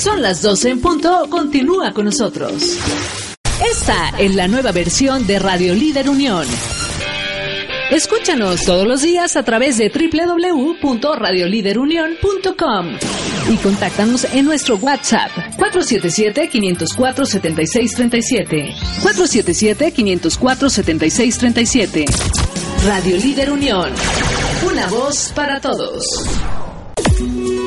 Son las 12 en punto. Continúa con nosotros. Esta es la nueva versión de Radio Líder Unión. Escúchanos todos los días a través de www.radioliderunión.com y contáctanos en nuestro WhatsApp 477-504-7637. 477-504-7637. Radio Líder Unión. Una voz para todos.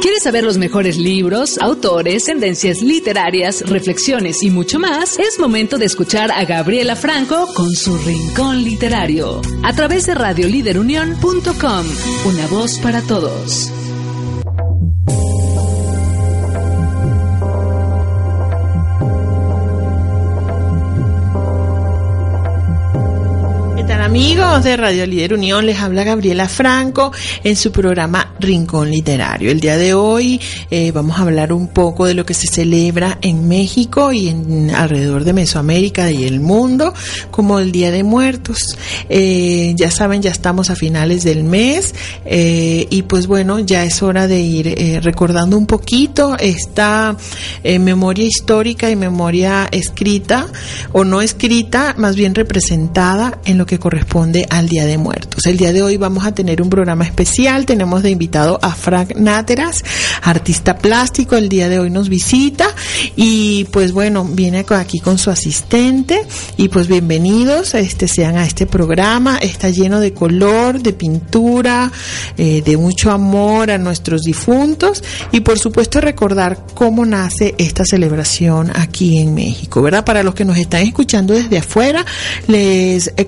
¿Quieres saber los mejores libros, autores, tendencias literarias, reflexiones y mucho más? Es momento de escuchar a Gabriela Franco con su Rincón Literario a través de radioliderunión.com. Una voz para todos. Amigos de Radio Líder Unión? Les habla Gabriela Franco en su programa Rincón Literario. El día de hoy eh, vamos a hablar un poco de lo que se celebra en México y en alrededor de Mesoamérica y el mundo como el Día de Muertos. Eh, ya saben, ya estamos a finales del mes eh, y pues bueno, ya es hora de ir recordando un poquito esta memoria histórica y memoria escrita o no escrita, más bien representada en lo que corresponde corresponde al Día de Muertos. El día de hoy vamos a tener un programa especial. Tenemos de invitado a Frank Náteras, artista plástico. El día de hoy nos visita y pues bueno, viene aquí con su asistente y pues bienvenidos este, sean a este programa. Está lleno de color, de pintura, eh, de mucho amor a nuestros difuntos y por supuesto recordar cómo nace esta celebración aquí en México, ¿verdad? Para los que nos están escuchando desde afuera, les he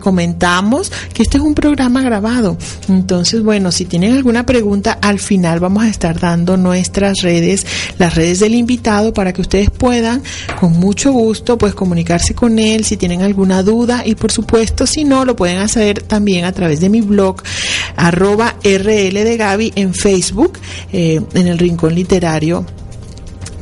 que este es un programa grabado. Entonces, bueno, si tienen alguna pregunta, al final vamos a estar dando nuestras redes, las redes del invitado, para que ustedes puedan, con mucho gusto, pues comunicarse con él si tienen alguna duda y por supuesto, si no, lo pueden hacer también a través de mi blog, arroba RL de Gaby en Facebook, eh, en el Rincón Literario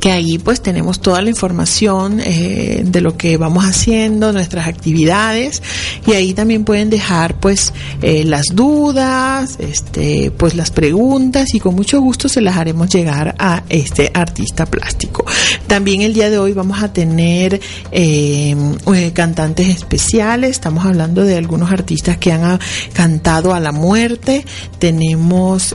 que ahí pues tenemos toda la información eh, de lo que vamos haciendo, nuestras actividades y ahí también pueden dejar pues eh, las dudas, este, pues las preguntas y con mucho gusto se las haremos llegar a este artista plástico. También el día de hoy vamos a tener eh, cantantes especiales, estamos hablando de algunos artistas que han cantado a la muerte, tenemos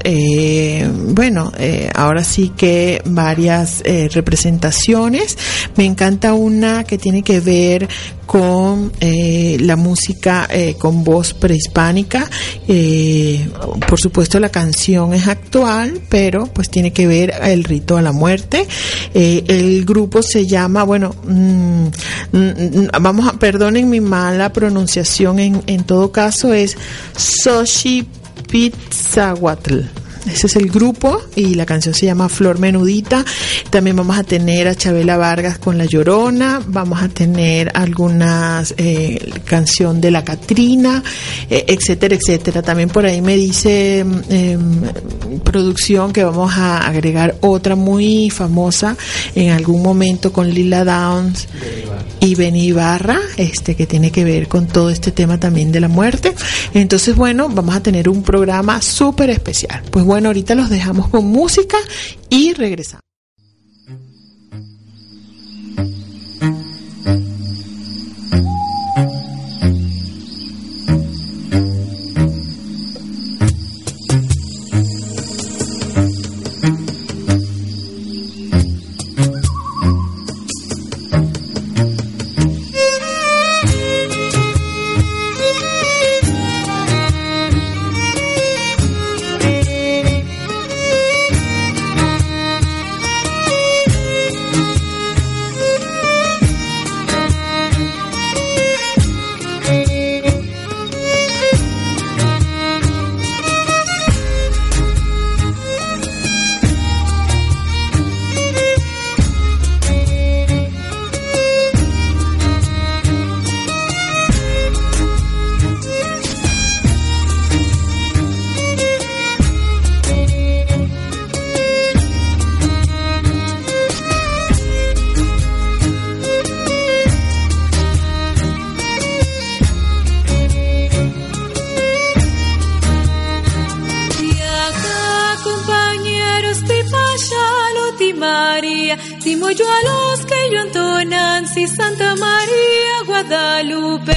bueno, ahora sí que varias representaciones. Me encanta una que tiene que ver con eh, la música eh, con voz prehispánica. Eh, por supuesto la canción es actual, pero pues tiene que ver el rito a la muerte. el grupo se llama, bueno, mm, mm, vamos a, perdonen mi mala pronunciación, en, en todo caso es Soshi Pizzahuatl. Ese es el grupo y la canción se llama Flor Menudita. También vamos a tener a Chabela Vargas con La Llorona. Vamos a tener algunas eh, canción de La Catrina, eh, etcétera, etcétera. También por ahí me dice em, producción que vamos a agregar otra muy famosa en algún momento con Lila Downs y Benny Barra, este que tiene que ver con todo este tema también de la muerte. Entonces, bueno, vamos a tener un programa súper especial. Pues bueno, ahorita los dejamos con música y regresamos. Dimo yo a los que yo entonan, si Santa María Guadalupe.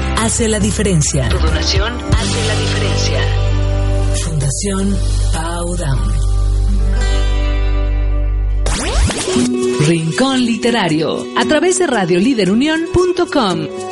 hace la diferencia. Tu donación hace la diferencia. Fundación Powdown. Rincón Literario, a través de radioliderunión.com.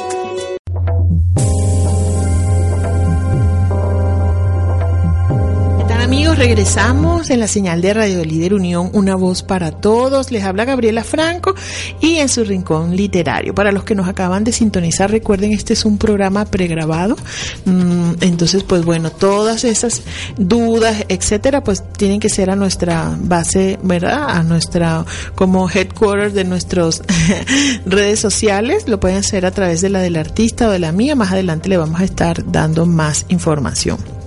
regresamos en la señal de Radio Líder Unión, una voz para todos. Les habla Gabriela Franco y en su rincón literario. Para los que nos acaban de sintonizar, recuerden, este es un programa pregrabado. Mm, entonces, pues bueno, todas esas dudas, etcétera, pues tienen que ser a nuestra base, ¿verdad? A nuestra, como headquarters de nuestras redes sociales. Lo pueden hacer a través de la del artista o de la mía. Más adelante le vamos a estar dando más información.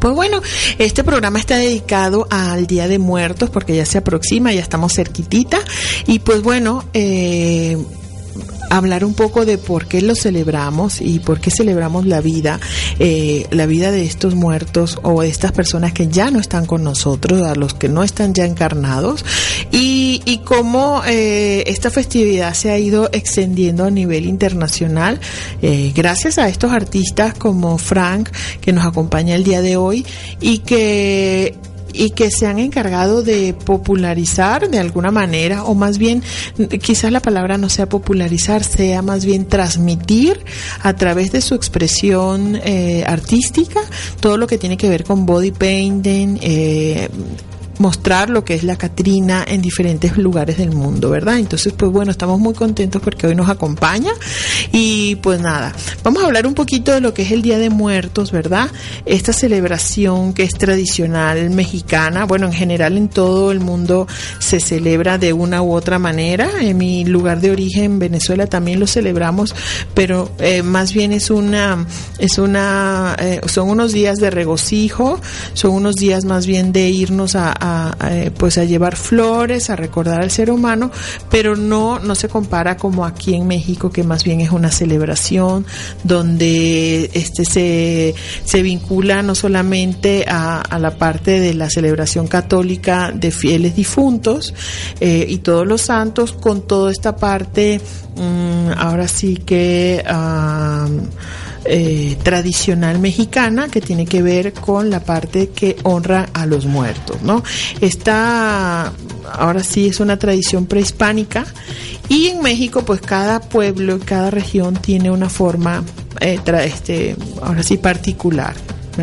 Pues bueno, este programa está dedicado al Día de Muertos porque ya se aproxima, ya estamos cerquitita. Y pues bueno, eh, hablar un poco de por qué lo celebramos y por qué celebramos la vida, eh, la vida de estos muertos o de estas personas que ya no están con nosotros, a los que no están ya encarnados, y, cómo eh, esta festividad se ha ido extendiendo a nivel internacional eh, gracias a estos artistas como Frank, que nos acompaña el día de hoy, y que y que se han encargado de popularizar de alguna manera, o más bien, quizás la palabra no sea popularizar, sea más bien transmitir a través de su expresión eh, artística todo lo que tiene que ver con body painting, eh, mostrar lo que es la Catrina en diferentes lugares del mundo, ¿verdad? Entonces, pues bueno, estamos muy contentos porque hoy nos acompaña y pues nada, vamos a hablar un poquito de lo que es el Día de Muertos, ¿verdad? Esta celebración que es tradicional mexicana, bueno, en general en todo el mundo se celebra de una u otra manera. En mi lugar de origen, Venezuela, también lo celebramos, pero eh, más bien es una, es una, eh, son unos días de regocijo, son unos días más bien de irnos a a, eh, pues a llevar flores, a recordar al ser humano, pero no, no se compara como aquí en México, que más bien es una celebración donde este se, se vincula no solamente a, a la parte de la celebración católica de fieles difuntos eh, y todos los santos, con toda esta parte, mm, ahora sí que ah, eh, tradicional mexicana que tiene que ver con la parte que honra a los muertos, ¿no? Esta, ahora sí, es una tradición prehispánica y en México, pues cada pueblo, cada región tiene una forma, eh, tra- este, ahora sí, particular.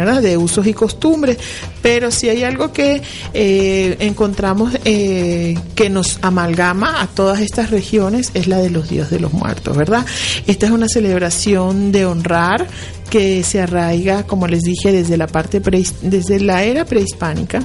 De usos y costumbres, pero si hay algo que eh, encontramos eh, que nos amalgama a todas estas regiones es la de los días de los muertos, ¿verdad? Esta es una celebración de honrar que se arraiga, como les dije, desde la parte prehis- desde la era prehispánica.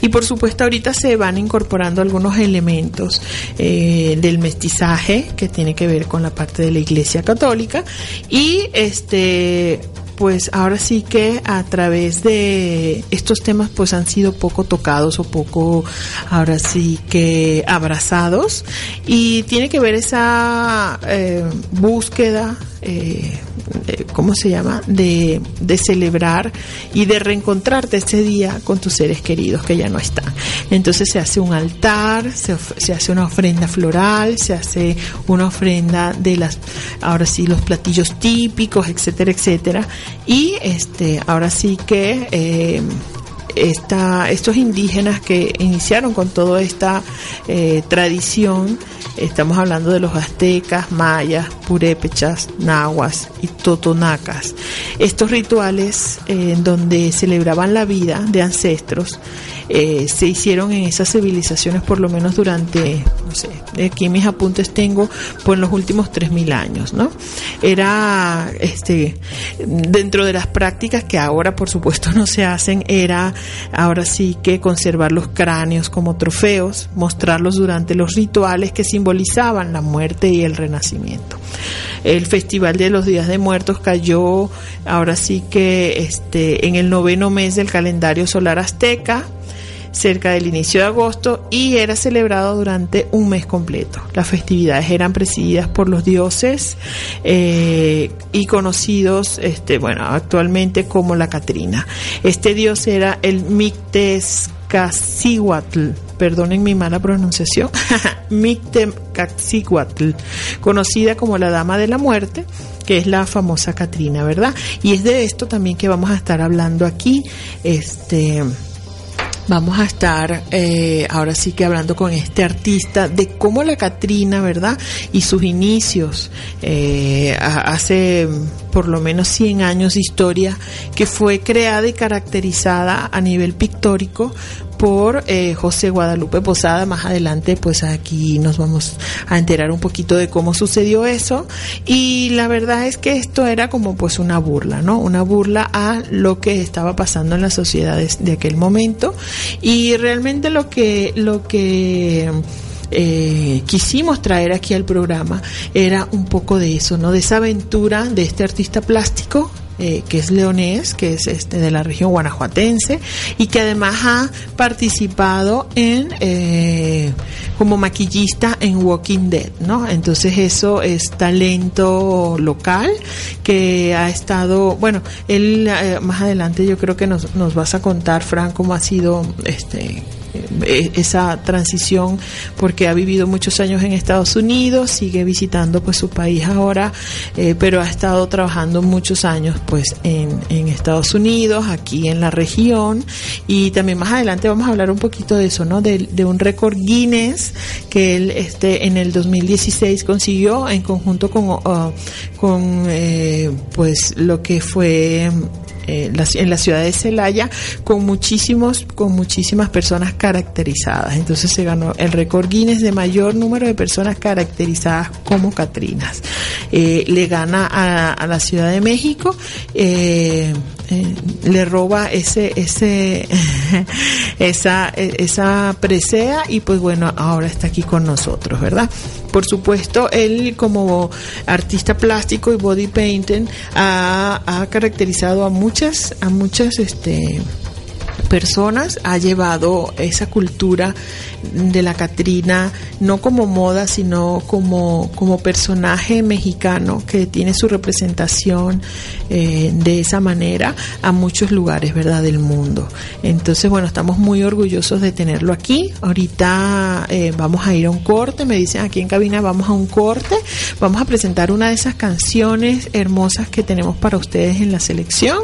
Y por supuesto ahorita se van incorporando algunos elementos eh, del mestizaje que tiene que ver con la parte de la Iglesia Católica y este pues ahora sí que a través de estos temas pues han sido poco tocados o poco ahora sí que abrazados. Y tiene que ver esa eh, búsqueda eh, ¿cómo se llama? De, de celebrar y de reencontrarte ese día con tus seres queridos que ya no están. Entonces se hace un altar, se, se hace una ofrenda floral, se hace una ofrenda de las, ahora sí, los platillos típicos, etcétera, etcétera. Y este, ahora sí que eh, esta, estos indígenas que iniciaron con toda esta eh, tradición, estamos hablando de los aztecas, mayas, purépechas, nahuas y totonacas. Estos rituales eh, en donde celebraban la vida de ancestros eh, se hicieron en esas civilizaciones por lo menos durante, no sé, aquí mis apuntes tengo por los últimos 3.000 años, ¿no? Era, este, dentro de las prácticas que ahora por supuesto no se hacen, era ahora sí que conservar los cráneos como trofeos, mostrarlos durante los rituales que simbolizaban la muerte y el renacimiento. El Festival de los Días de Muertos cayó ahora sí que este en el noveno mes del calendario solar azteca cerca del inicio de agosto y era celebrado durante un mes completo. Las festividades eran presididas por los dioses eh, y conocidos, este, bueno, actualmente como la Catrina. Este dios era el Mictezcacihuatl, perdonen mi mala pronunciación, Mictezcacihuatl, conocida como la Dama de la Muerte que es la famosa Catrina, ¿verdad? Y es de esto también que vamos a estar hablando aquí, este, Vamos a estar eh, ahora sí que hablando con este artista de cómo la Catrina, ¿verdad? Y sus inicios, eh, hace por lo menos 100 años de historia, que fue creada y caracterizada a nivel pictórico por eh, José Guadalupe Posada. Más adelante, pues aquí nos vamos a enterar un poquito de cómo sucedió eso. Y la verdad es que esto era como pues una burla, ¿no? Una burla a lo que estaba pasando en las sociedades de aquel momento. Y realmente lo que, lo que eh, quisimos traer aquí al programa era un poco de eso, ¿no? De esa aventura de este artista plástico eh, que es leonés, que es este de la región guanajuatense y que además ha participado en eh, como maquillista en Walking Dead, ¿no? Entonces eso es talento local que ha estado, bueno, él eh, más adelante yo creo que nos, nos vas a contar, Fran, cómo ha sido este esa transición porque ha vivido muchos años en Estados Unidos, sigue visitando pues su país ahora, eh, pero ha estado trabajando muchos años pues en, en Estados Unidos, aquí en la región y también más adelante vamos a hablar un poquito de eso, ¿no? De, de un récord Guinness que él este en el 2016 consiguió en conjunto con uh, con eh, pues lo que fue eh, la- en la ciudad de Celaya con muchísimos con muchísimas personas caracterizadas. Entonces se ganó el récord Guinness de mayor número de personas caracterizadas como Catrinas. Eh, le gana a, a la Ciudad de México eh, eh, le roba ese ese esa esa presea y pues bueno ahora está aquí con nosotros verdad por supuesto, él como artista plástico y body painting ha, ha caracterizado a muchas, a muchas este personas ha llevado esa cultura de la Catrina no como moda sino como, como personaje mexicano que tiene su representación eh, de esa manera a muchos lugares verdad del mundo. Entonces bueno estamos muy orgullosos de tenerlo aquí. Ahorita eh, vamos a ir a un corte. Me dicen aquí en cabina vamos a un corte. Vamos a presentar una de esas canciones hermosas que tenemos para ustedes en la selección.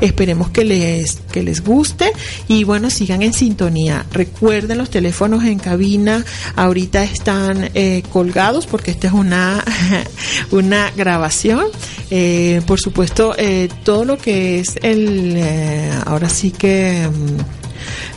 Esperemos que les que les guste y bueno, sigan en sintonía. Recuerden los teléfonos en cabina, ahorita están eh, colgados porque esta es una, una grabación. Eh, por supuesto, eh, todo lo que es el, ahora sí que... Mm,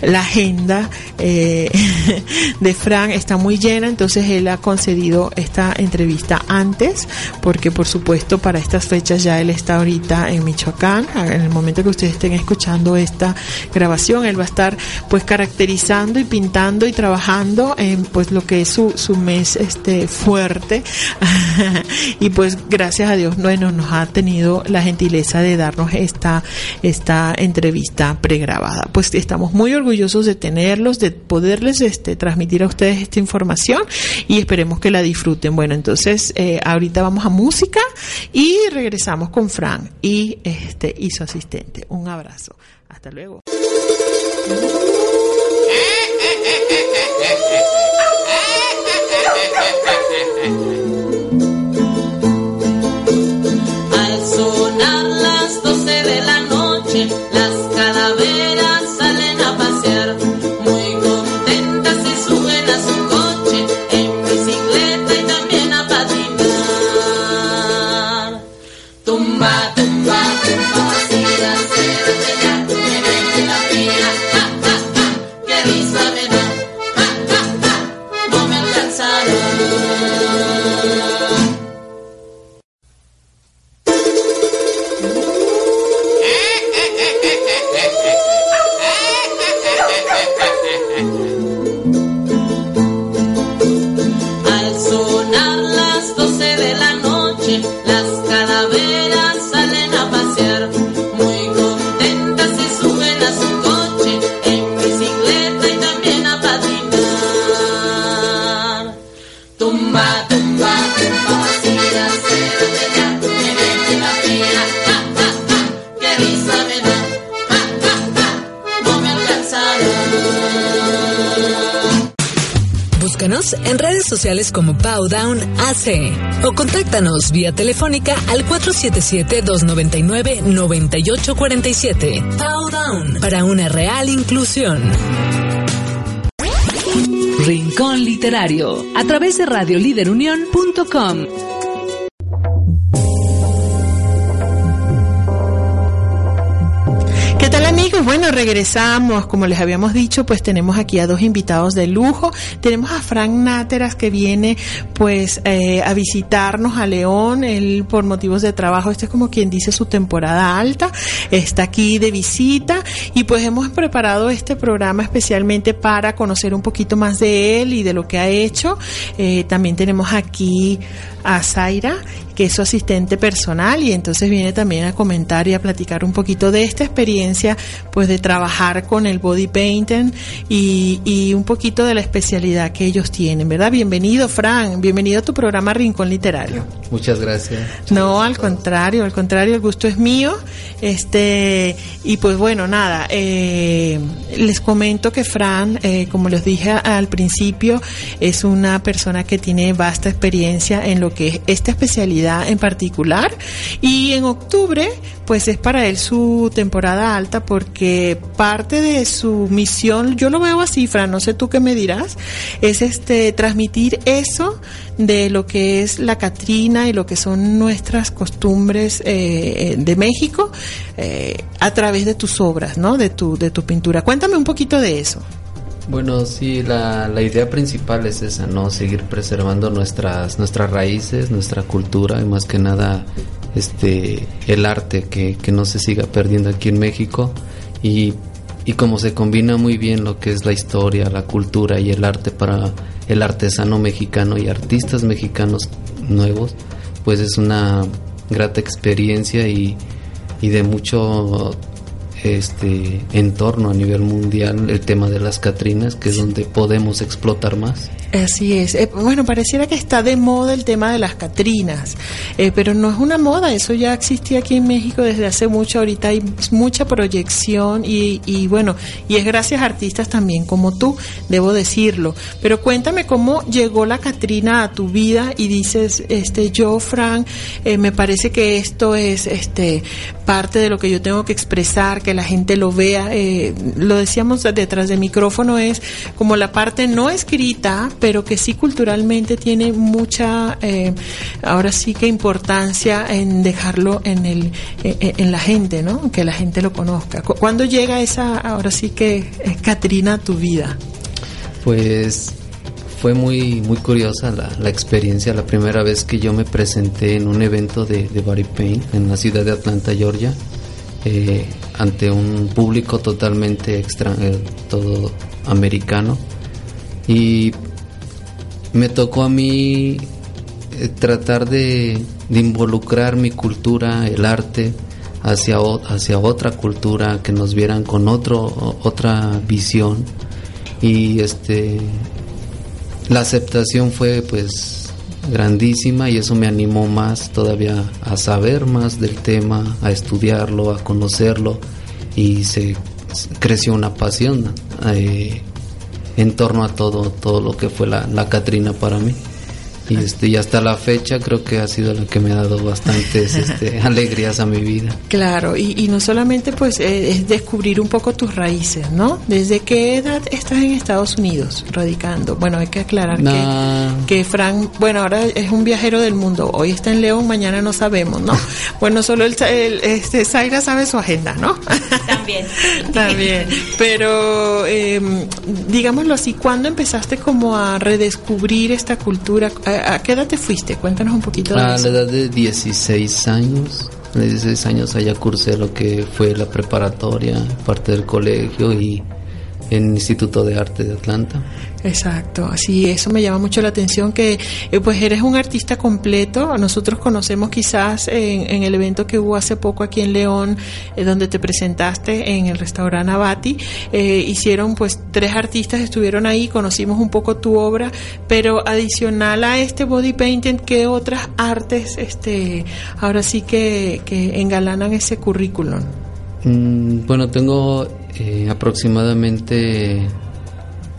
la agenda eh, de Fran está muy llena, entonces él ha concedido esta entrevista antes, porque por supuesto para estas fechas ya él está ahorita en Michoacán, en el momento que ustedes estén escuchando esta grabación, él va a estar pues caracterizando y pintando y trabajando en pues lo que es su, su mes este fuerte. Y pues gracias a Dios bueno nos ha tenido la gentileza de darnos esta esta entrevista pregrabada. Pues estamos muy orgullosos de tenerlos, de poderles este, transmitir a ustedes esta información y esperemos que la disfruten. Bueno, entonces eh, ahorita vamos a música y regresamos con Fran y, este, y su asistente. Un abrazo. Hasta luego. En redes sociales como Powdown AC o contáctanos vía telefónica al 477-299-9847. Powdown para una real inclusión. Rincón Literario a través de radioliderunión.com. Bueno, regresamos. Como les habíamos dicho, pues tenemos aquí a dos invitados de lujo. Tenemos a Frank Náteras que viene pues eh, a visitarnos a León. Él por motivos de trabajo, este es como quien dice su temporada alta. Está aquí de visita y pues hemos preparado este programa especialmente para conocer un poquito más de él y de lo que ha hecho. Eh, también tenemos aquí a Zaira, que es su asistente personal y entonces viene también a comentar y a platicar un poquito de esta experiencia pues de trabajar con el body painting y, y un poquito de la especialidad que ellos tienen, ¿verdad? Bienvenido, Fran, bienvenido a tu programa Rincón Literario. Muchas gracias. No, al contrario, al contrario, el gusto es mío. Este, y pues bueno, nada, eh, les comento que Fran, eh, como les dije al principio, es una persona que tiene vasta experiencia en lo que es esta especialidad en particular. Y en octubre, pues es para él su temporada alta porque parte de su misión, yo lo veo así, Fran, no sé tú qué me dirás, es este transmitir eso de lo que es la Catrina y lo que son nuestras costumbres eh, de México eh, a través de tus obras, ¿no? De tu, de tu pintura. Cuéntame un poquito de eso. Bueno, sí, la, la idea principal es esa, ¿no? Seguir preservando nuestras, nuestras raíces, nuestra cultura y más que nada este, el arte que, que no se siga perdiendo aquí en México y, y como se combina muy bien lo que es la historia, la cultura y el arte para el artesano mexicano y artistas mexicanos nuevos, pues es una grata experiencia y, y de mucho este entorno a nivel mundial el tema de las Catrinas, que es donde podemos explotar más. Así es. Eh, bueno, pareciera que está de moda el tema de las Catrinas, eh, pero no es una moda, eso ya existía aquí en México desde hace mucho, ahorita hay mucha proyección y, y bueno, y es gracias a artistas también como tú, debo decirlo. Pero cuéntame cómo llegó la Catrina a tu vida y dices, este, yo, Frank, eh, me parece que esto es este parte de lo que yo tengo que expresar, que la gente lo vea. lo decíamos detrás del micrófono, es como la parte no escrita, pero que sí culturalmente tiene mucha, eh, ahora sí que importancia en dejarlo en, el, eh, eh, en la gente, ¿no? Que la gente lo conozca. ¿Cuándo llega esa, ahora sí que, Catrina, a tu vida? Pues fue muy muy curiosa la, la, experiencia la primera vez que yo me presenté en un evento de, de Body Paint en la ciudad de Atlanta, Georgia, ante un público totalmente extranjero, todo americano. Y me tocó a mí eh, tratar de, involucrar mi cultura, el arte, hacia, hacia otra cultura, que nos vieran con otro, otra visión. Y este la aceptación fue pues grandísima y eso me animó más todavía a saber más del tema, a estudiarlo, a conocerlo y se creció una pasión. Eh, en torno a todo, todo lo que fue la, la Catrina para mí y este y hasta la fecha creo que ha sido la que me ha dado bastantes este, alegrías a mi vida. Claro y, y no solamente pues eh, es descubrir un poco tus raíces no desde qué edad estás en Estados Unidos radicando bueno hay que aclarar que, que Frank bueno ahora es un viajero del mundo. Hoy está en León mañana no sabemos no bueno solo el, este Zaira sabe su agenda no también. También. Pero eh, digámoslo así ¿cuándo empezaste como a redescubrir esta cultura ¿A qué edad te fuiste? Cuéntanos un poquito de A la edad de 16 años. A 16 años allá cursé lo que fue la preparatoria, parte del colegio y en Instituto de Arte de Atlanta. Exacto, así eso me llama mucho la atención que eh, pues eres un artista completo. Nosotros conocemos quizás en, el evento que hubo hace poco aquí en León, eh, donde te presentaste en el restaurante Abati, eh, hicieron pues tres artistas estuvieron ahí, conocimos un poco tu obra, pero adicional a este body painting, ¿qué otras artes este ahora sí que, que engalanan ese currículum? Mm, bueno, tengo eh, aproximadamente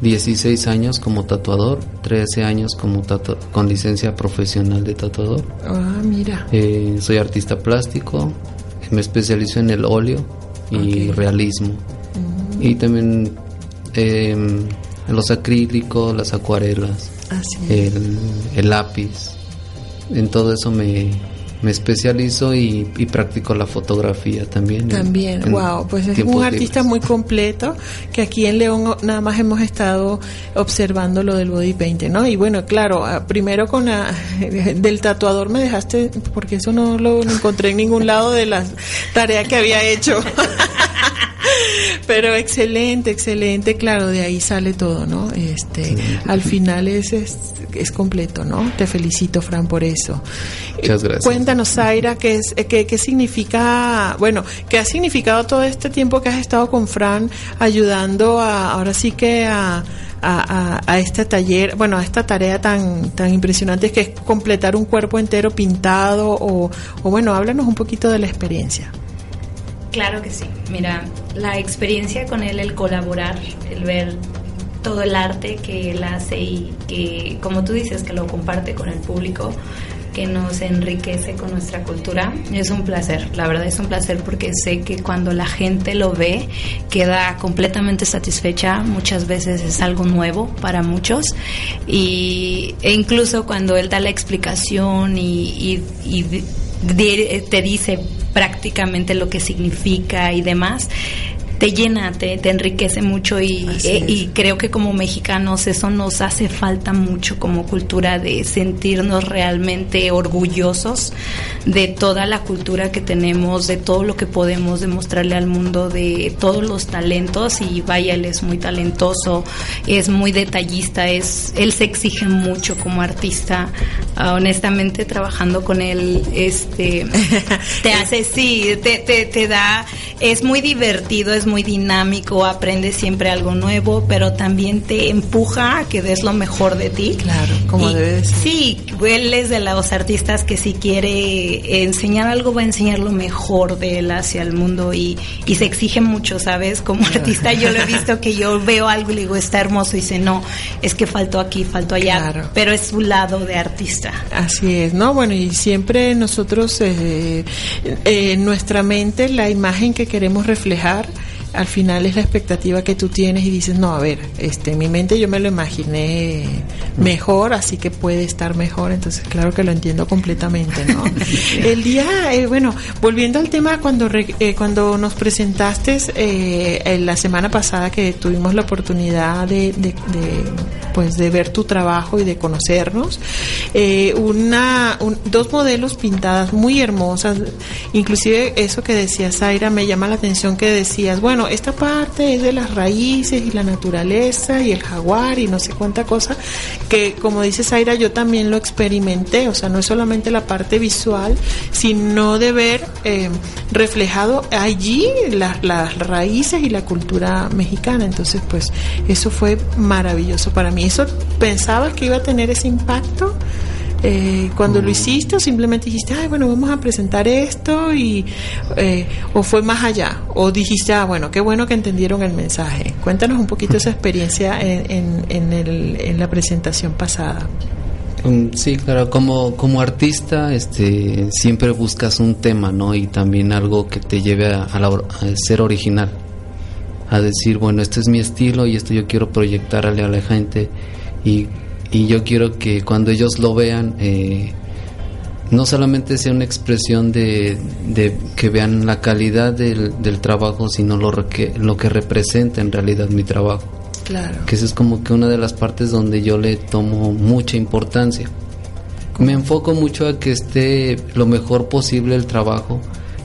16 años como tatuador, 13 años como con licencia profesional de tatuador. Ah, mira. Eh, soy artista plástico, me especializo en el óleo y realismo. Mm. Y también em, los acrílicos, las acuarelas, el, el lápiz. En todo eso me, me especializo y, practico la fotografía también. También, wow, pues es un artista muy completo que aquí en León nada más hemos estado observando lo del body painting, ¿no? Y bueno, claro, ah, primero con la, del tatuador me dejaste, porque eso no lo encontré en ningún lado de las tareas que había hecho. Pero excelente, excelente, claro, de ahí sale todo, ¿no? Este, al final es, es, completo, ¿no? Te felicito, Fran, por eso. Muchas gracias. Cuéntanos, Zaira, ¿qué, es, qué, qué significa, bueno, qué ha significado todo este tiempo que has estado con Fran ayudando a, ahora sí que a, a, a, este taller, bueno, a esta tarea tan, tan impresionante que es completar un cuerpo entero pintado o, o bueno, háblanos un poquito de la experiencia. Claro que sí. Mira, la experiencia con él, el colaborar, el ver todo el arte que él hace y que, como tú dices, que lo comparte con el público, que nos enriquece con nuestra cultura, es un placer. La verdad es un placer porque sé que cuando la gente lo ve queda completamente satisfecha. Muchas veces es algo nuevo para muchos y e incluso cuando él da la explicación y, y te dice prácticamente lo que significa y demás, te llena, te, te enriquece mucho y, eh, y creo que como mexicanos eso nos hace falta mucho como cultura de sentirnos realmente orgullosos de toda la cultura que tenemos, de todo lo que podemos demostrarle al mundo, de todos los talentos y vaya, él es muy talentoso, es muy detallista, es él se exige mucho como artista. Ah, honestamente trabajando con él este te hace sí, te, te, te da es muy divertido, es muy dinámico, aprendes siempre algo nuevo, pero también te empuja a que des lo mejor de ti. Claro, como Y debe ser. Sí, él es de los artistas que si quiere enseñar algo va a enseñar lo mejor de él hacia el mundo y, y se exige mucho, ¿sabes? Como artista yo lo he visto que yo veo algo y le digo, está hermoso y dice, no, es que faltó aquí, faltó allá, Claro. pero es su lado de artista. Así es, ¿no? Bueno, y siempre nosotros, eh, eh, en nuestra mente, la imagen que queremos reflejar, al final es la expectativa que tú tienes y dices, no, a ver, este, en mi mente yo me lo imaginé mejor, así que puede estar mejor, entonces claro que lo entiendo completamente, ¿no? El día, eh, bueno, volviendo al tema cuando re- eh, cuando nos presentaste eh, en la semana pasada que tuvimos la oportunidad de, de- de, pues de ver tu trabajo y de conocernos, eh, una un- dos modelos pintadas muy hermosas, inclusive eso que decía Zaira me llama la atención que decías, bueno, esta parte es de las raíces y la naturaleza y el jaguar y no sé cuánta cosa, que como dice Zaira yo también lo experimenté, o sea, no es solamente la parte visual, sino de ver eh, reflejado allí la- las raíces y la cultura mexicana, entonces pues eso fue maravilloso para mí, eso pensabas que iba a tener ese impacto eh, cuando lo hiciste o simplemente dijiste, ay, bueno, vamos a presentar esto y eh, o fue más allá o dijiste, ah, bueno, qué bueno que entendieron el mensaje. Cuéntanos un poquito esa experiencia en, en, en, el, en la presentación pasada. Um, Sí, claro, como, como artista este, siempre buscas un tema, ¿no? Y también algo que te lleve a, la a ser original, a decir, bueno, este es mi estilo y esto yo quiero proyectarle a la gente y, y yo quiero que cuando ellos lo vean, eh, no solamente sea una expresión de, de que vean la calidad del, del trabajo, sino lo, que, lo que representa en realidad mi trabajo Claro. que esa es como que una de las partes donde yo le tomo mucha importancia. Me enfoco mucho a que esté lo mejor posible el trabajo,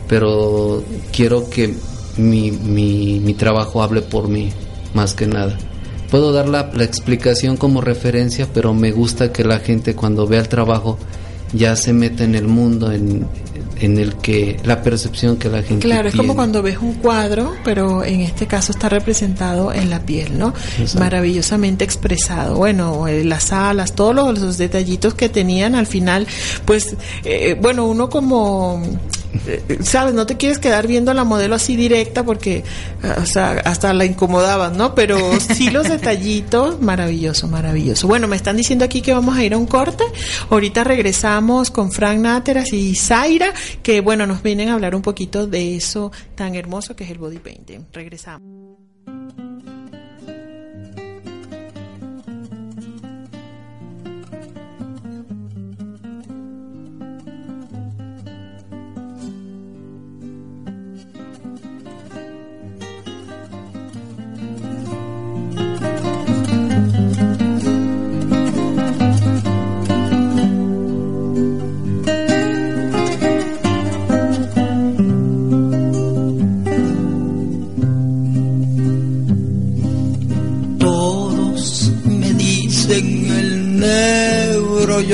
pero quiero que mi, mi, mi trabajo hable por mí, más que nada. Puedo dar la, la explicación como referencia, pero me gusta que la gente cuando vea el trabajo ya se meta en el mundo, en, en el que la percepción que la gente Claro, es como cuando ves un cuadro, pero en este caso está representado en la piel, ¿no? Exacto. Maravillosamente expresado. Bueno, eh, las alas, todos los, los detallitos que tenían al final, pues, eh, bueno, uno como, sabes, no te quieres quedar viendo a la modelo así directa porque, eh, o sea, hasta la incomodaban, ¿no? Pero sí los detallitos, maravilloso, maravilloso. Bueno, me están diciendo aquí que vamos a ir a un corte. Ahorita regresamos con Frank Náteras y Zaira, que bueno, nos vienen a hablar un poquito de eso tan hermoso que es el body painting. Regresamos.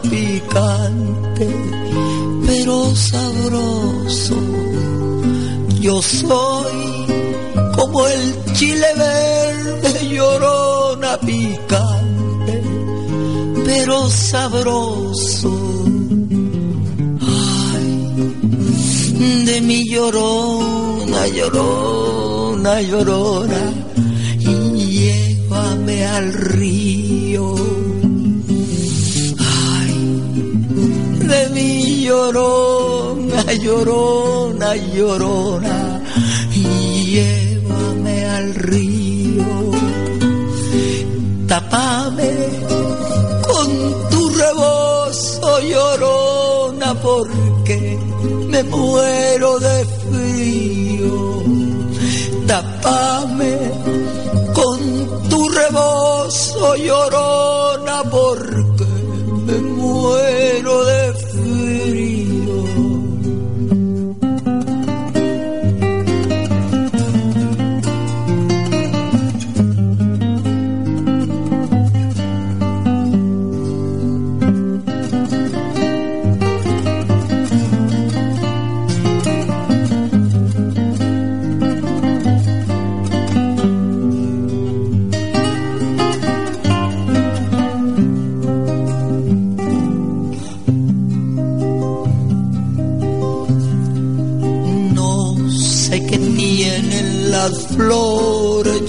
picante, pero sabroso. Yo soy como el chile verde llorona picante, pero sabroso. Ay, de mi llorona, llorona, llorona, y llévame al río. Mi llorona, llorona, llorona, llévame al río. Tapame con tu rebozo, llorona, porque me muero de frío. Tapame con tu rebozo llorona porque me muero de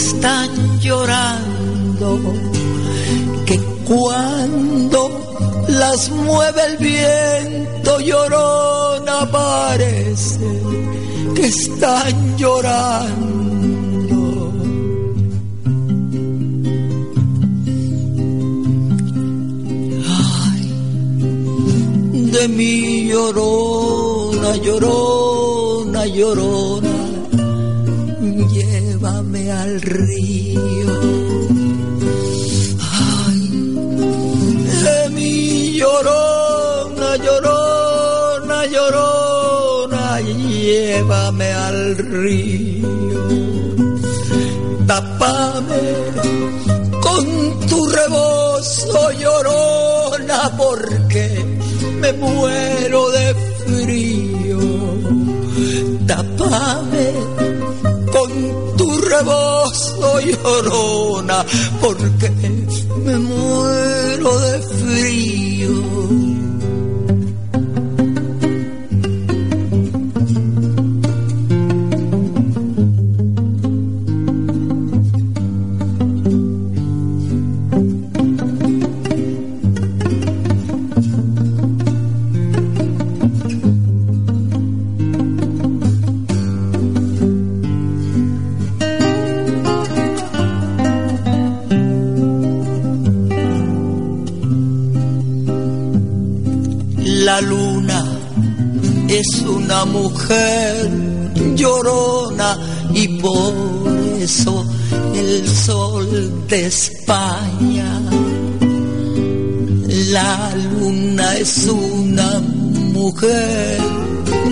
están llorando que cuando las mueve el viento llorona parece que están llorando. Ay de mi llorona llorona llorona al río. Ay de mi llorona llorona llorona llévame al río. Tapame con tu rebozo llorona porque me muero de frío. Tapame con tu rebozo llorona porque me muero de frío La luna es una mujer llorona y por eso el sol de España. La luna es una mujer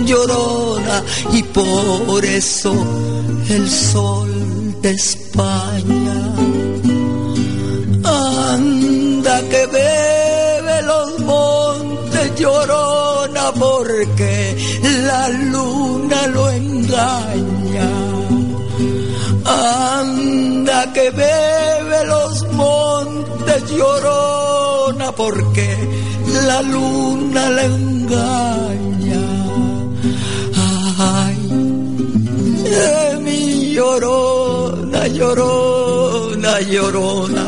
llorona y por eso el sol de España. Anda que montes llorona porque la luna lo engaña. Anda que bebe los montes llorona porque la luna le engaña. Ay, de mi llorona, llorona, llorona,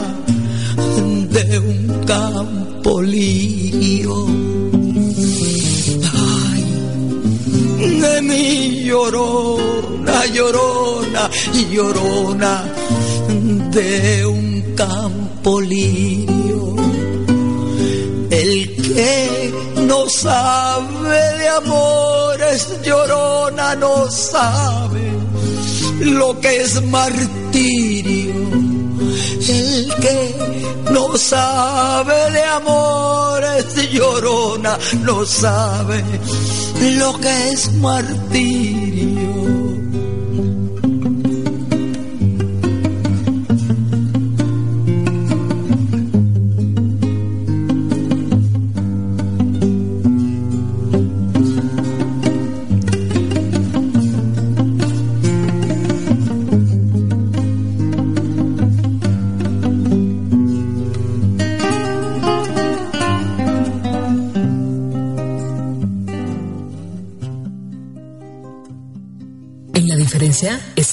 de un campo lío. Mi llorona, llorona, llorona, de un campo lirio. El que no sabe de amores, llorona, no sabe lo que es martirio. El que no sabe de amores, llorona, no sabe lo que es martirio.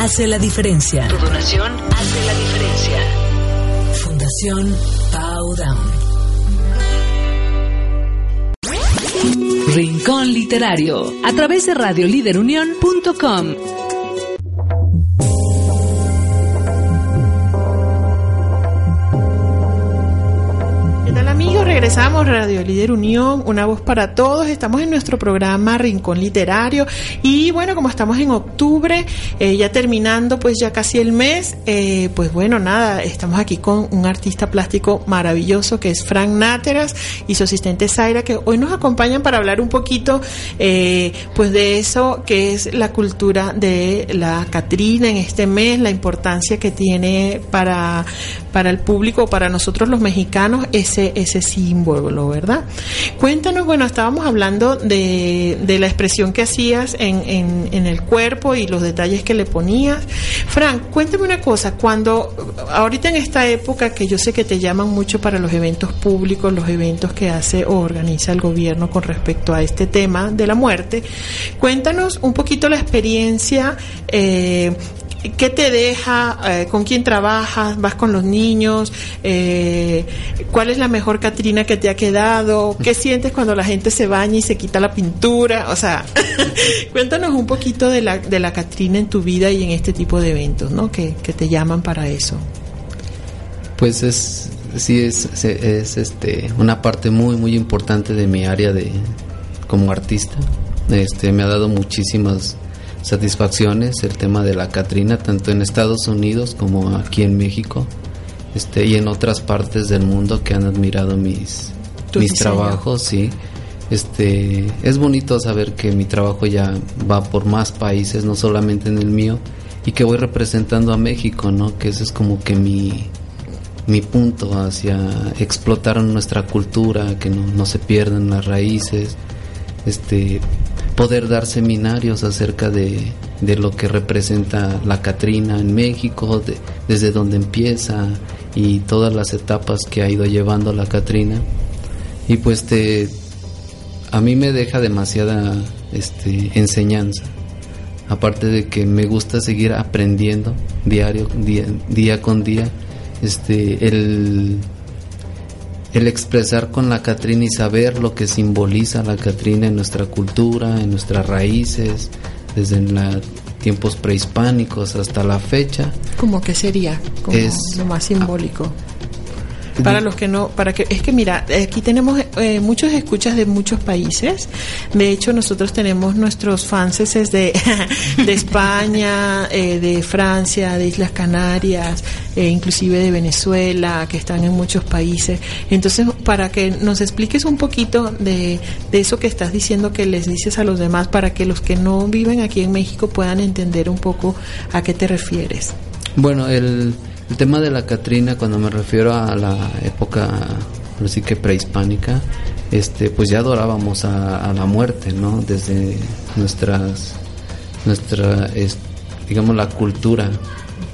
hace la diferencia. Tu donación hace la diferencia. Fundación Powdown. Rincón Literario a través de radioliderunión.com. Regresamos, Radio Líder Unión, una voz para todos. Estamos en nuestro programa Rincón Literario y bueno, como estamos en octubre, eh, ya terminando pues ya casi el mes, eh, pues bueno, nada, estamos aquí con un artista plástico maravilloso que es Frank Náteras y su asistente Zaira que hoy nos acompañan para hablar un poquito eh, pues de eso que es la cultura de la Catrina en este mes, la importancia que tiene para, para el público, para nosotros los mexicanos, ese, ese símbolo, ¿verdad? Cuéntanos, bueno, estábamos hablando de, de la expresión que hacías en, en, en el cuerpo y los detalles que le ponías. Frank, cuéntame una cosa, cuando ahorita en esta época que yo sé que te llaman mucho para los eventos públicos, los eventos que hace o organiza el gobierno con respecto a este tema de la muerte, cuéntanos un poquito la experiencia eh, ¿Qué te deja? Eh, ¿Con quién trabajas? ¿Vas con los niños? Eh, ¿Cuál es la mejor Catrina que te ha quedado? ¿Qué sientes cuando la gente se baña y se quita la pintura? O sea, cuéntanos un poquito de la, de la Catrina en tu vida y en este tipo de eventos, ¿no? Que, que te llaman para eso. Pues es, sí, es, es este, una parte muy, muy importante de mi área de, como artista. Este, me ha dado muchísimas satisfacciones el tema de la Catrina, tanto en Estados Unidos como aquí en México este, y en otras partes del mundo que han admirado mis, mis trabajos, sí. Este, es bonito saber que mi trabajo ya va por más países, no solamente en el mío, y que voy representando a México, ¿no? Que ese es como que mi, mi punto hacia explotar nuestra cultura, que no, no se pierdan las raíces, este, poder dar seminarios acerca de, de lo que representa la Catrina en México, de, desde donde empieza y todas las etapas que ha ido llevando la Catrina. Y pues te, a mí me deja demasiada este, enseñanza. Aparte de que me gusta seguir aprendiendo diario, día, día con día, este, el, el expresar con la Catrina y saber lo que simboliza la Catrina en nuestra cultura, en nuestras raíces, desde la, tiempos prehispánicos hasta la fecha. ¿Cómo que sería? Como Es- lo más simbólico. Para los que no, para que es que mira, aquí tenemos eh, muchos escuchas de muchos países. De hecho, nosotros tenemos nuestros fans de, de España, eh, de Francia, de Islas Canarias, eh, inclusive de Venezuela, que están en muchos países. Entonces, para que nos expliques un poquito de, de eso que estás diciendo que les dices a los demás, para que los que no viven aquí en México puedan entender un poco a qué te refieres. Bueno, el, el tema de la Catrina, cuando me refiero a la época, así que prehispánica, este, pues ya adorábamos a, a la muerte, ¿no? Desde nuestras, nuestra, es- digamos, la cultura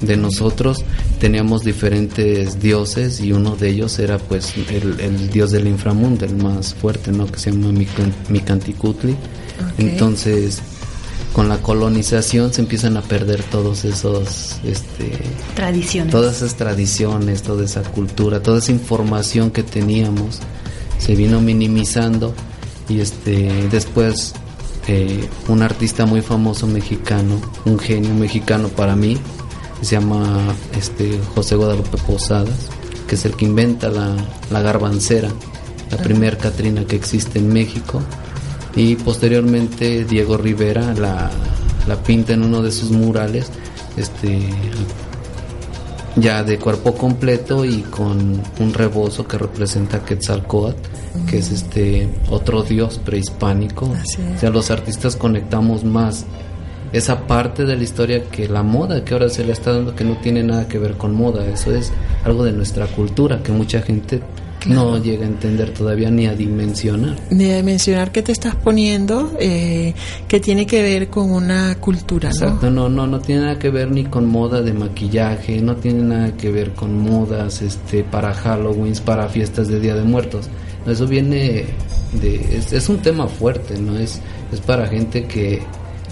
de nosotros teníamos diferentes dioses y uno de ellos era pues el, el dios del inframundo, el más fuerte, ¿no? Que se llama Mican- Micanticutli. Entonces, con la colonización se empiezan a perder todos esos, este, Tradiciones. todas esas tradiciones, toda esa cultura, toda esa información que teníamos se vino minimizando y este después eh, un artista muy famoso mexicano, un genio mexicano para mí, se llama este José Guadalupe Posadas, que es el que inventa la, la garbancera, la primer Catrina que existe en México y posteriormente Diego Rivera la, la pinta en uno de sus murales este ya de cuerpo completo y con un rebozo que representa a Quetzalcóatl, que es este otro dios prehispánico. O sea, los artistas conectamos más esa parte de la historia que la moda que ahora se le está dando que no tiene nada que ver con moda, eso es algo de nuestra cultura que mucha gente no llega a entender todavía ni a dimensionar. Ni a dimensionar que te estás poniendo, eh, que tiene que ver con una cultura, Exacto, ¿no? no, no, tiene nada que ver ni con moda de maquillaje, no tiene nada que ver con modas este, para Halloween, para fiestas de Día de Muertos. Eso viene de, es, es un tema fuerte, ¿no? Es, es para gente que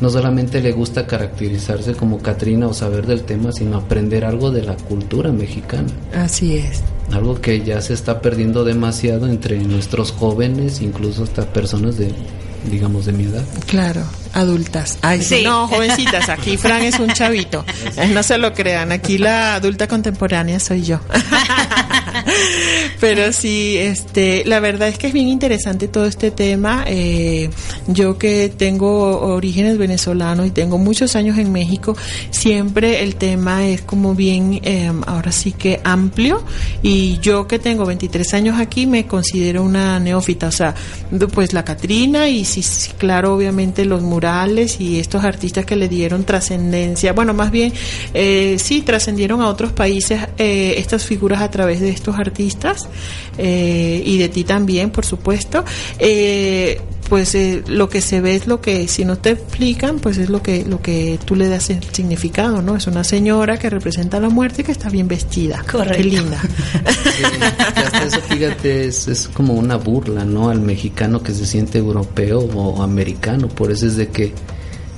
no solamente le gusta caracterizarse como Catrina o saber del tema, sino aprender algo de la cultura mexicana. Así es. Algo que ya se está perdiendo demasiado entre nuestros jóvenes, incluso hasta personas de, digamos, de mi edad. Claro, adultas. Ay, sí. no, jovencitas, aquí Fran es un chavito. No se lo crean, aquí la adulta contemporánea soy yo. Pero sí, este, la verdad es que es bien interesante todo este tema. Eh, yo que tengo orígenes venezolanos y tengo muchos años en México, siempre el tema es como bien, eh, ahora sí que amplio. Y yo que tengo 23 años aquí me considero una neófita, o sea, pues la Catrina y sí, sí claro, obviamente los murales y estos artistas que le dieron trascendencia, bueno, más bien, eh, sí, trascendieron a otros países eh, estas figuras a través de estos artistas eh, y de ti también, por supuesto. Pues eh, lo que se ve es lo que si no te explican pues es lo que lo que tú le das el significado no es una señora que representa la muerte que está bien vestida Correcto. qué linda Sí, hasta eso, fíjate, es, es como una burla, ¿no? Al mexicano que se siente europeo o americano. Por eso es de que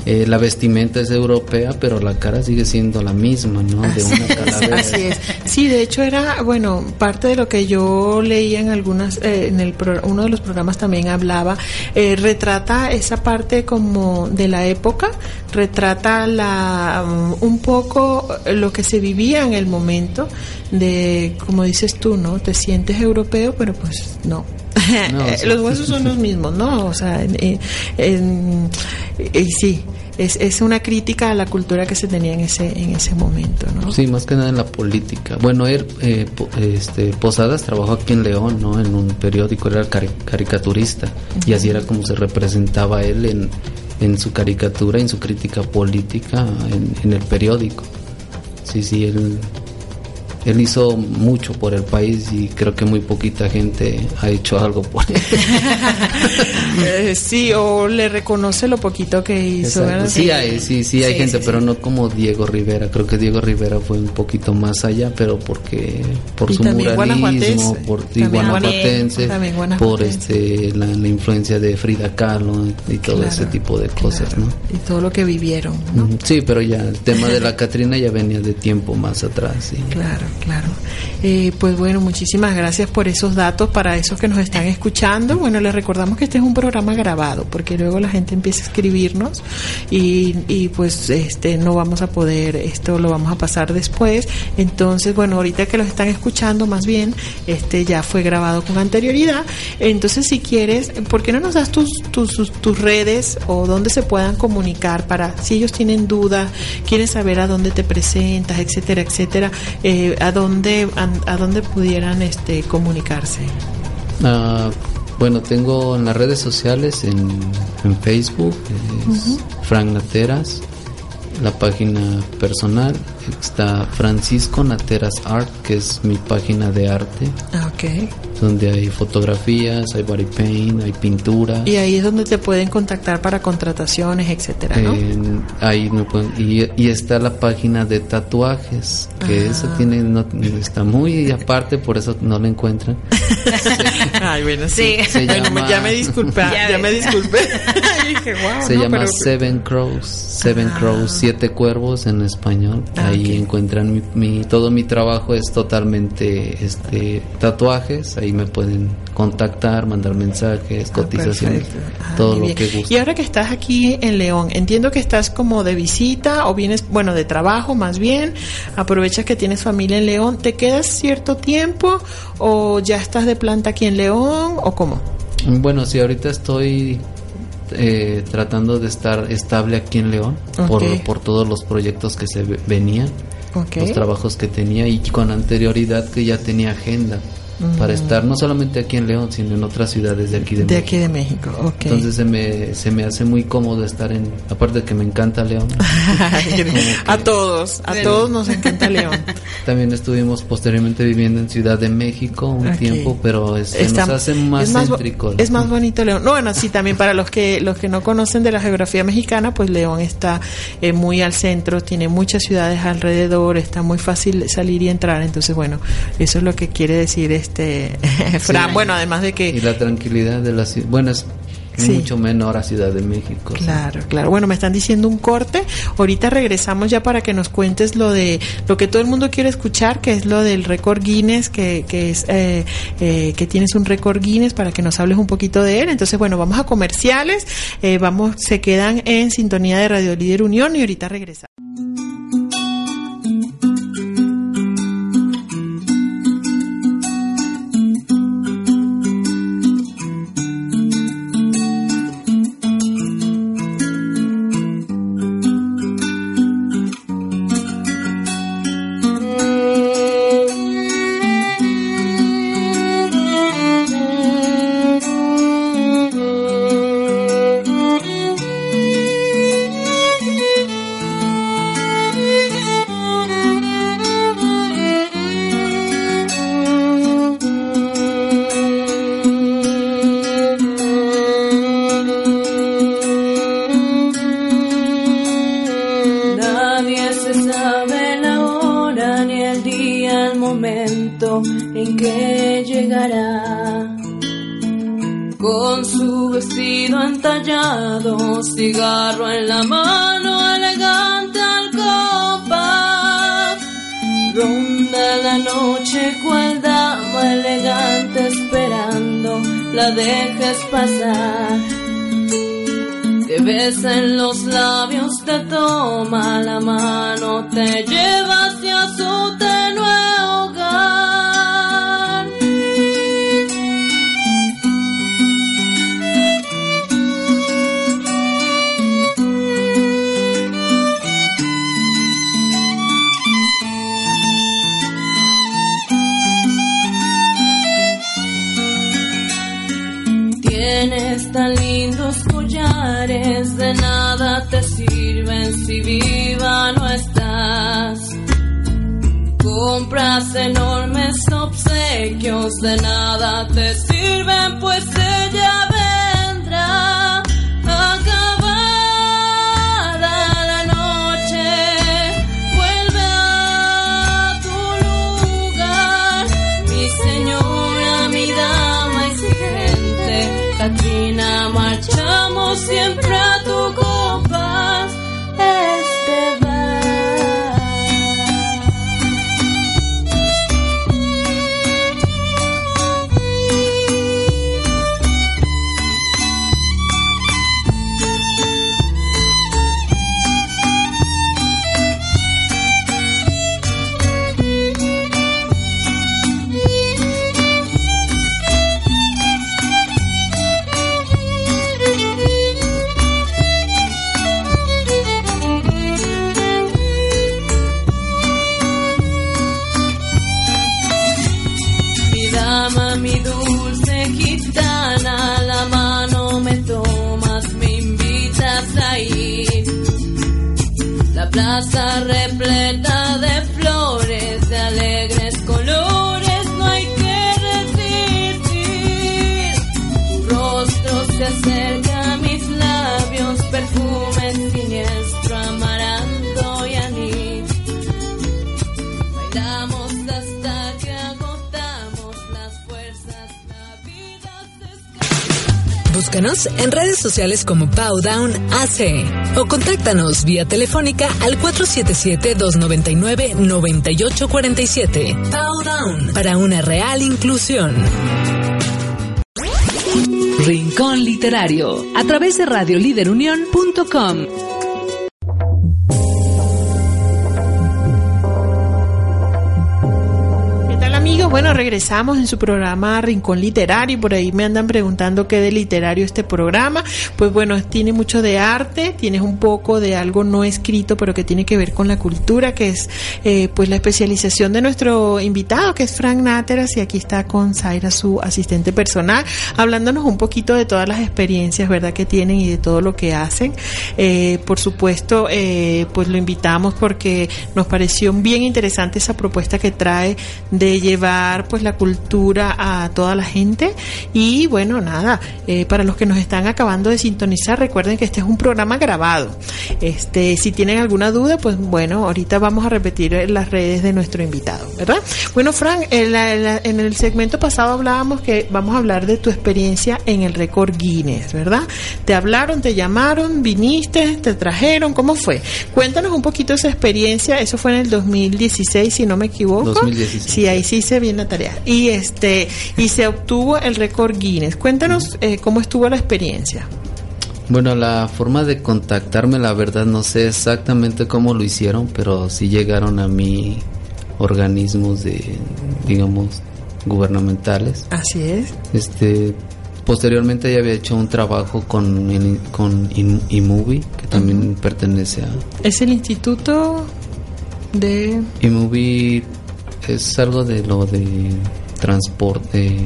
eh, la vestimenta es europea, pero la cara sigue siendo la misma, ¿no? De Así una es, calavera. así es. Sí, de hecho era, bueno, parte de lo que yo leía en algunas, eh, en el pro- uno de los programas también hablaba, eh, retrata esa parte como de la época, retrata la, um, un poco lo que se vivía en el momento de, como dices tú, ¿no? Te sientes europeo, pero pues no. Sea. los huesos son los mismos, ¿no? O sea, y sí, es, es una crítica a la cultura que se tenía en ese, en ese momento, ¿no? Sí, más que nada en la política. Bueno, él, eh, po- este, Posadas trabajó aquí en León, ¿no? En un periódico, era cari- caricaturista. Y así era como se representaba él en, en su caricatura, en su crítica política, en, en el periódico. Sí, sí, él, él hizo mucho por el país y creo que muy poquita gente ha hecho algo por él. Eh, sí, o le reconoce lo poquito que hizo. Sí hay, sí, sí hay Sí, gente, sí, pero no como Diego Rivera. Creo que Diego Rivera fue un poquito más allá, pero porque por Y su muralismo, por También guanajuatense, también por este la, la influencia de Frida Kahlo y todo Claro, ese tipo de cosas, claro. ¿no? Y todo lo que vivieron, Sí, pero ya el tema de la Catrina ya venía de tiempo más atrás, sí. Claro, claro. Eh, pues bueno, muchísimas gracias por esos datos para esos que nos están escuchando. Bueno, les recordamos que este es un programa grabado porque luego la gente empieza a escribirnos y, y pues este no vamos a poder, esto lo vamos a pasar después. Entonces, bueno, ahorita que los están escuchando más bien, este ya fue grabado con anterioridad. Entonces, si quieres, ¿por qué no nos das tus, tus, tus, redes o dónde se puedan comunicar para si ellos tienen dudas, quieren saber a dónde te presentas, etcétera, etcétera, eh, a dónde a, a dónde pudieran este comunicarse? Ah, bueno, tengo en las redes sociales, en, en Facebook, es Frank Nateras, la página personal está Francisco Nateras Art, que es mi página de arte, Ah, ok. donde hay fotografías, hay body paint, hay pintura. Y ahí es donde te pueden contactar para contrataciones, etcétera, ¿no? En- ahí me pueden- y, y está la página de tatuajes, que Ah. eso tiene, no, está muy aparte, por eso no la encuentran. Ay, bueno, Sí. Se Bueno, llama- ya me disculpé, Ya ya, me disculpé. Dije, wow, Se no, llama pero- Seven Crows, Seven Ah. Crows, Siete Cuervos en español. Ah, ahí ok. encuentran mi, mi- todo mi trabajo es totalmente este tatuajes. Ahí me pueden contactar, mandar mensajes, Ah, cotizaciones. Ah, todo lo que guste. Y ahora que estás aquí en León, entiendo que estás como de visita o vienes, bueno, de trabajo más bien, aprovechas que tienes familia en León, ¿te quedas cierto tiempo o ya estás de planta aquí en León o cómo? Bueno, sí, ahorita estoy eh, tratando de estar estable aquí en León por, por todos los proyectos que se ve- venían, los trabajos que tenía y con anterioridad que ya tenía agenda. Para estar no solamente aquí en León, sino en otras ciudades de aquí de, De México. aquí de México, ok. Entonces se me, se me hace muy cómodo estar en, aparte de que me encanta León, a todos, a todos nos encanta León. también estuvimos posteriormente viviendo en Ciudad de México un Ok. tiempo, pero este, Está- nos hace más, es más, céntrico. es más bonito León. No, bueno, sí, también para los que los que no conocen de la geografía mexicana, pues León está eh, muy al centro, tiene muchas ciudades alrededor, está muy fácil salir y entrar. Entonces, bueno, eso es lo que quiere decir este Fran. Sí. Bueno, además de que Y la tranquilidad de la ciudad, bueno, es Sí. mucho menor a Ciudad de México. sí. Claro, claro. Bueno, me están diciendo un corte. Ahorita regresamos ya para que nos cuentes lo de lo que todo el mundo quiere escuchar, que es lo del récord Guinness, que, que es eh, eh, que tienes un récord Guinness para que nos hables un poquito de él. Entonces, bueno, vamos a comerciales. Eh, vamos, se quedan en sintonía de Radio Líder Unión y ahorita regresamos. Obsequios, de nada te sirven, sociales como Powdown AC o contáctanos vía telefónica al 477-299-9847. Powdown para una real inclusión. Rincón Literario a través de radioliderunión.com. Bueno, regresamos en su programa Rincón Literario. Por ahí me andan preguntando qué de literario este programa. Pues bueno, tiene mucho de arte, tienes un poco de algo no escrito, pero que tiene que ver con la cultura, que es eh, pues la especialización de nuestro invitado, que es Frank Náteras, y aquí está con Zaira, su asistente personal, hablándonos un poquito de todas las experiencias, ¿verdad?, que tienen y de todo lo que hacen. Eh, por supuesto, eh, pues lo invitamos porque nos pareció bien interesante esa propuesta que trae de llevar pues la cultura a toda la gente. Y bueno nada eh, para los que nos están acabando de sintonizar recuerden que este es un programa grabado. Este si tienen alguna duda pues bueno ahorita vamos a repetir las redes de nuestro invitado verdad bueno Frank en, la- en el segmento pasado hablábamos que vamos a hablar de tu experiencia en el récord Guinness verdad te hablaron te llamaron viniste te trajeron cómo fue cuéntanos un poquito esa experiencia. Eso fue en el 2016 si no me equivoco. 2016. Sí, ahí sí hice bien la tarea. Y este y se obtuvo el récord Guinness. Cuéntanos eh, cómo estuvo la experiencia. Bueno, la forma de contactarme, la verdad no sé exactamente cómo lo hicieron, pero sí llegaron a mí organismos de, digamos, gubernamentales. Así es. Este, posteriormente ya había hecho un trabajo con, el- con iMovie, que también pertenece a... Es el instituto de iMovie es algo de lo de transporte,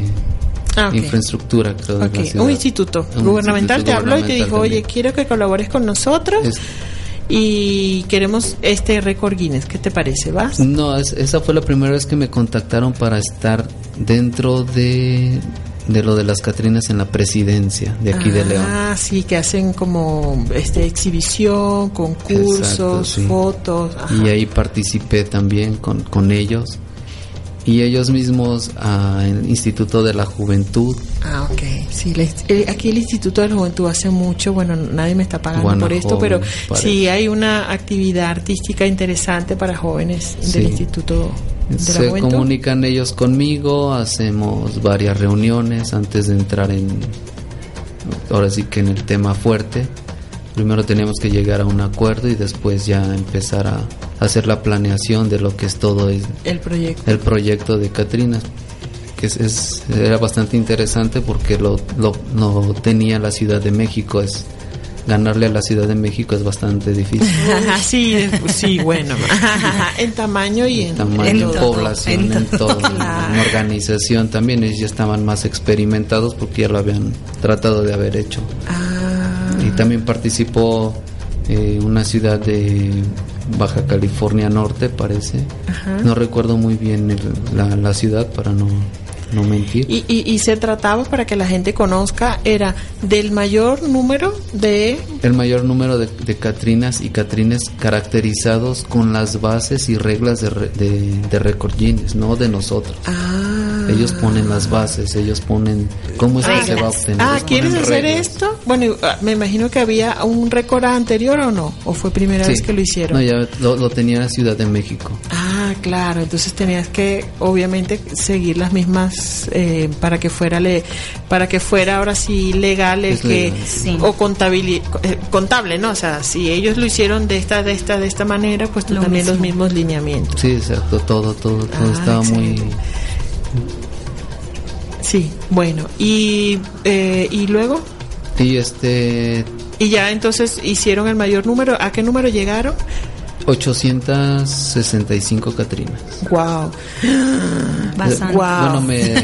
Ah, ok. infraestructura, creo, de Ok, la ciudad. un instituto Un gubernamental instituto te habló y te dijo, gubernamental oye, quiero que colabores con nosotros Es- y queremos este récord Guinness. ¿Qué te parece? ¿Vas? No, es- esa fue la primera vez que me contactaron para estar dentro de, de lo de las Catrinas en la presidencia de aquí de León. Ah, sí, que hacen como este exhibición, concursos, Exacto, sí. fotos. ajá. Y ahí participé también con, con ellos. Y ellos mismos, el Instituto de la Juventud, Ah, ok. Sí, inst- eh, aquí el Instituto de la Juventud hace mucho, bueno, nadie me está pagando por esto, pero parece. sí hay una actividad artística interesante para jóvenes Sí. del Instituto de la se Juventud. comunican ellos conmigo, hacemos varias reuniones antes de entrar en, ahora sí que en el tema fuerte. Primero tenemos que llegar a un acuerdo y después ya empezar a hacer la planeación de lo que es todo el, El proyecto. el proyecto de Catrinas, que es, es- era bastante interesante porque lo, lo, lo tenía la Ciudad de México, es ganarle a la Ciudad de México es bastante difícil. sí, es- sí, bueno. en tamaño y en, tamaño, en de todo, población, en todo, Claro. en organización también ellos ya estaban más experimentados porque ya lo habían tratado de haber hecho. Ah, Y también participó eh, una ciudad de Baja California Norte, parece. No recuerdo muy bien el- la, la ciudad para no, no mentir. y, y, y se trataba para que la gente conozca, era del mayor número de... El mayor número de, de Catrinas y Catrines caracterizados con las bases y reglas de, de, de Record Guinness, no de nosotros. Ah, Ellos ponen las bases, ellos ponen cómo es que se va a obtener. Ah, ¿quieres hacer reglas. esto? Bueno, ah, me imagino que había un récord anterior o no, o fue primera Sí. vez que lo hicieron. No, ya lo, lo tenía Ciudad de México. Ah, claro, entonces tenías que obviamente seguir las mismas eh, para que fuera le, para que fuera ahora sí legal el Es que legal. Sí. o contable, contable, ¿no? O sea, si ellos lo hicieron de esta de esta de esta manera, pues tú Lo también los mismo. mismos lineamientos. Sí, exacto, todo, todo, todo Ah, estaba muy... Sí, bueno, y eh, y luego Y este, y ya entonces hicieron el mayor número. ¿A qué número llegaron? 865 Catrinas. Wow. Bastante. Bueno, me,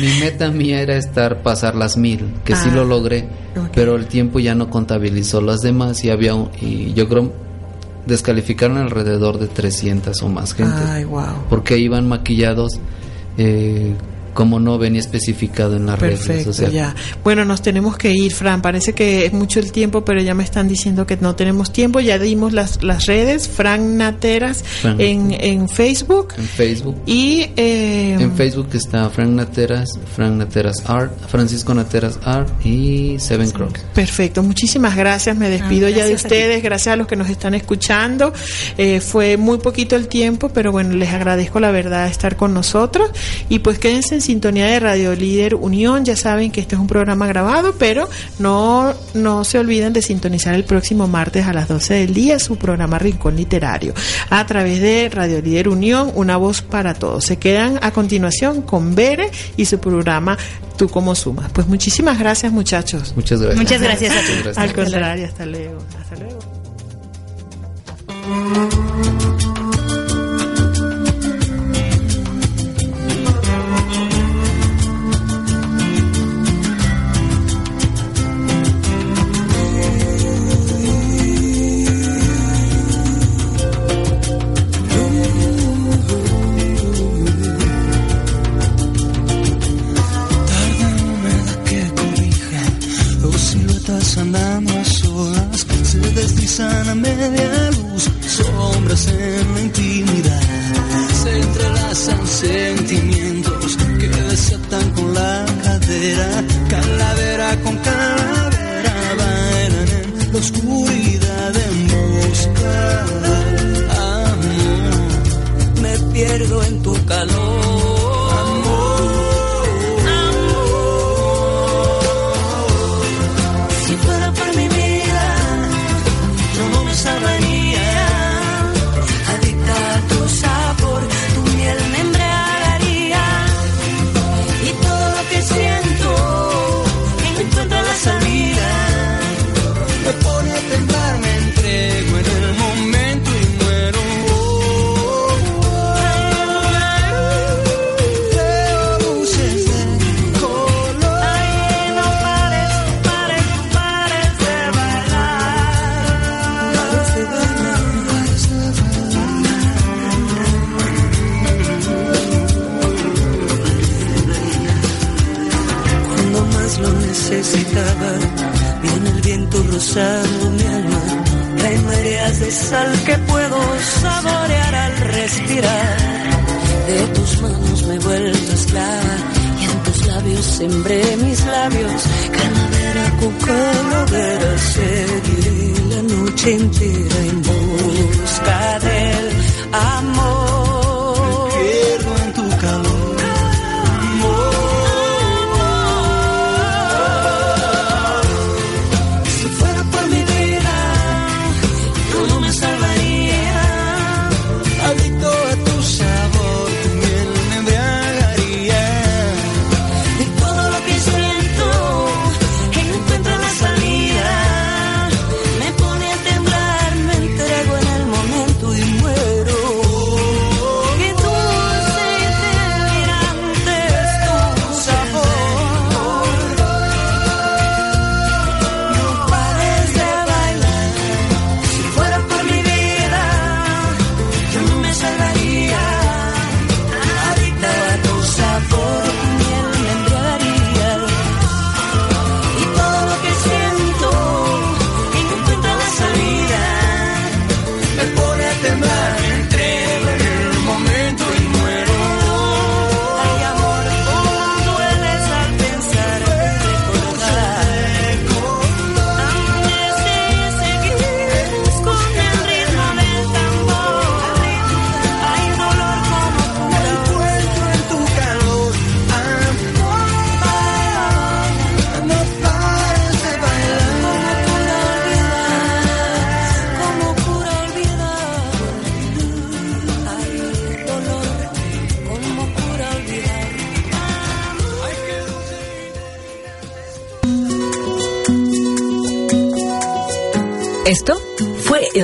mi meta mía era estar, pasar las mil, que sí Ah, lo logré, ok. pero el tiempo ya no contabilizó las demás y había, un- y yo creo, descalificaron alrededor de 300 o más gente. Ay, wow. porque iban maquillados eh, como no venía especificado en las Perfecto, sea, ya. Bueno, nos tenemos que ir, Fran. Parece que es mucho el tiempo, pero ya me están diciendo que no tenemos tiempo. Ya dimos las, las redes, Fran Nateras, Fran en, en Facebook. en Facebook. Y eh, En Facebook está Frank Nateras, Frank Nateras Art, Francisco Nateras Art y Seven Crocs. Perfecto, muchísimas gracias. Me despido Ah, ya de ustedes, gracias a los que nos están escuchando. Eh, fue muy poquito el tiempo, pero bueno, les agradezco la verdad estar con nosotros. Y pues quédense en sintonía de Radio Líder Unión. Ya saben que este es un programa grabado, pero no, no se olviden de sintonizar el próximo martes a las 12 del día su programa Rincón Literario a través de Radio Líder Unión, una voz para todos. Se quedan a continuación con Bere y su programa Tú como sumas. Pues muchísimas gracias muchachos. Muchas gracias. Muchas gracias a ti. Al contrario, hasta luego. Hasta luego.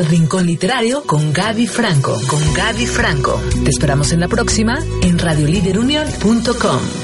Rincón Literario con Gaby Franco. Con Gaby Franco. Te esperamos en la próxima en radiolíderunión.com.